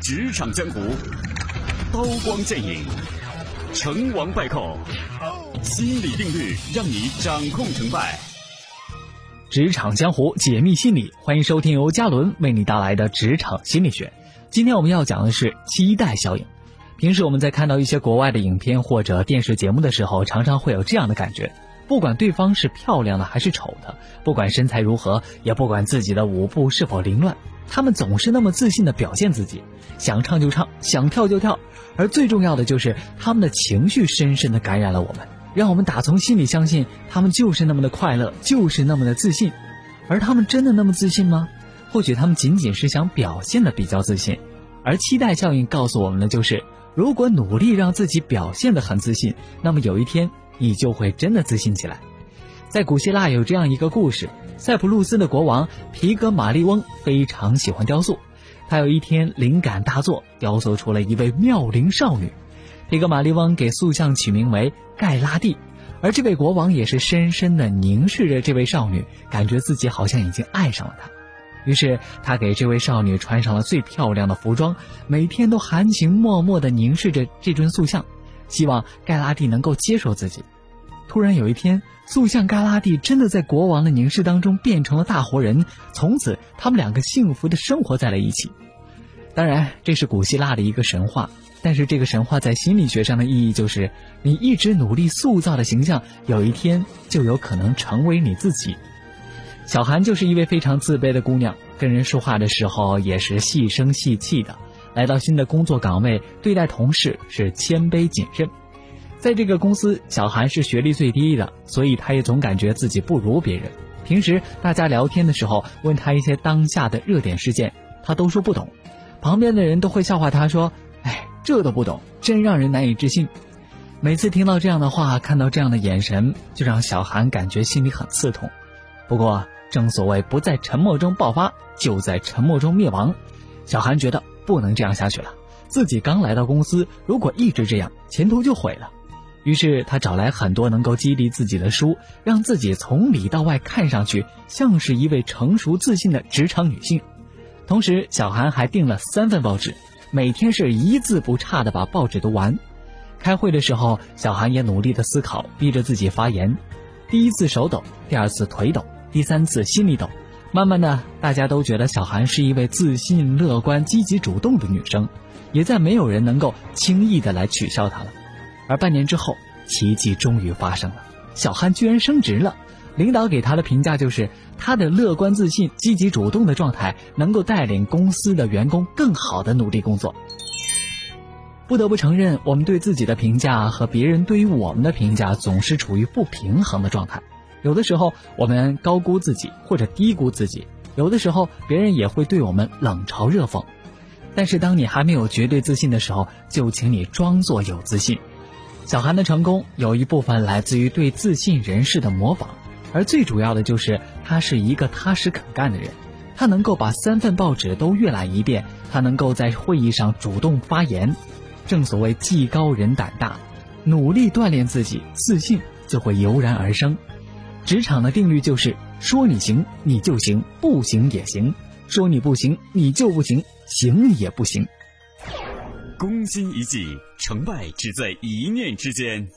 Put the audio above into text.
职场江湖，刀光剑影，成王败寇，心理定律让你掌控成败。职场江湖解密心理，欢迎收听由嘉伦为你带来的职场心理学。今天我们要讲的是期待效应。平时我们在看到一些国外的影片或者电视节目的时候，常常会有这样的感觉：不管对方是漂亮的还是丑的，不管身材如何，也不管自己的舞步是否凌乱。他们总是那么自信的表现自己，想唱就唱，想跳就跳，而最重要的就是他们的情绪深深的感染了我们，让我们打从心里相信他们就是那么的快乐，就是那么的自信。而他们真的那么自信吗？或许他们仅仅是想表现的比较自信。而期待效应告诉我们的就是，如果努力让自己表现的很自信，那么有一天你就会真的自信起来。在古希腊有这样一个故事。塞浦路斯的国王皮格马利翁非常喜欢雕塑，他有一天灵感大作，雕塑出了一位妙龄少女。皮格马利翁给塑像取名为盖拉蒂，而这位国王也是深深的凝视着这位少女，感觉自己好像已经爱上了她。于是他给这位少女穿上了最漂亮的服装，每天都含情脉脉地凝视着这尊塑像，希望盖拉蒂能够接受自己。突然有一天，塑像嘎拉蒂真的在国王的凝视当中变成了大活人，从此他们两个幸福的生活在了一起。当然，这是古希腊的一个神话，但是这个神话在心理学上的意义就是，你一直努力塑造的形象，有一天就有可能成为你自己。小韩就是一位非常自卑的姑娘，跟人说话的时候也是细声细气的，来到新的工作岗位，对待同事是谦卑谨慎。在这个公司，小韩是学历最低的，所以他也总感觉自己不如别人。平时大家聊天的时候，问他一些当下的热点事件，他都说不懂。旁边的人都会笑话他说：“哎，这都不懂，真让人难以置信。”每次听到这样的话，看到这样的眼神，就让小韩感觉心里很刺痛。不过，正所谓不在沉默中爆发，就在沉默中灭亡。小韩觉得不能这样下去了，自己刚来到公司，如果一直这样，前途就毁了。于是他找来很多能够激励自己的书，让自己从里到外看上去像是一位成熟自信的职场女性。同时，小韩还订了三份报纸，每天是一字不差的把报纸读完。开会的时候，小韩也努力的思考，逼着自己发言。第一次手抖，第二次腿抖，第三次心里抖。慢慢的，大家都觉得小韩是一位自信、乐观、积极、主动的女生，也再没有人能够轻易的来取笑她了。而半年之后，奇迹终于发生了，小憨居然升职了。领导给他的评价就是，他的乐观自信、积极主动的状态，能够带领公司的员工更好的努力工作。不得不承认，我们对自己的评价和别人对于我们的评价总是处于不平衡的状态。有的时候我们高估自己或者低估自己，有的时候别人也会对我们冷嘲热讽。但是当你还没有绝对自信的时候，就请你装作有自信。小韩的成功有一部分来自于对自信人士的模仿，而最主要的就是他是一个踏实肯干的人。他能够把三份报纸都阅览一遍，他能够在会议上主动发言。正所谓技高人胆大，努力锻炼自己，自信就会油然而生。职场的定律就是：说你行你就行，不行也行；说你不行你就不行，行也不行。攻心一计，成败只在一念之间。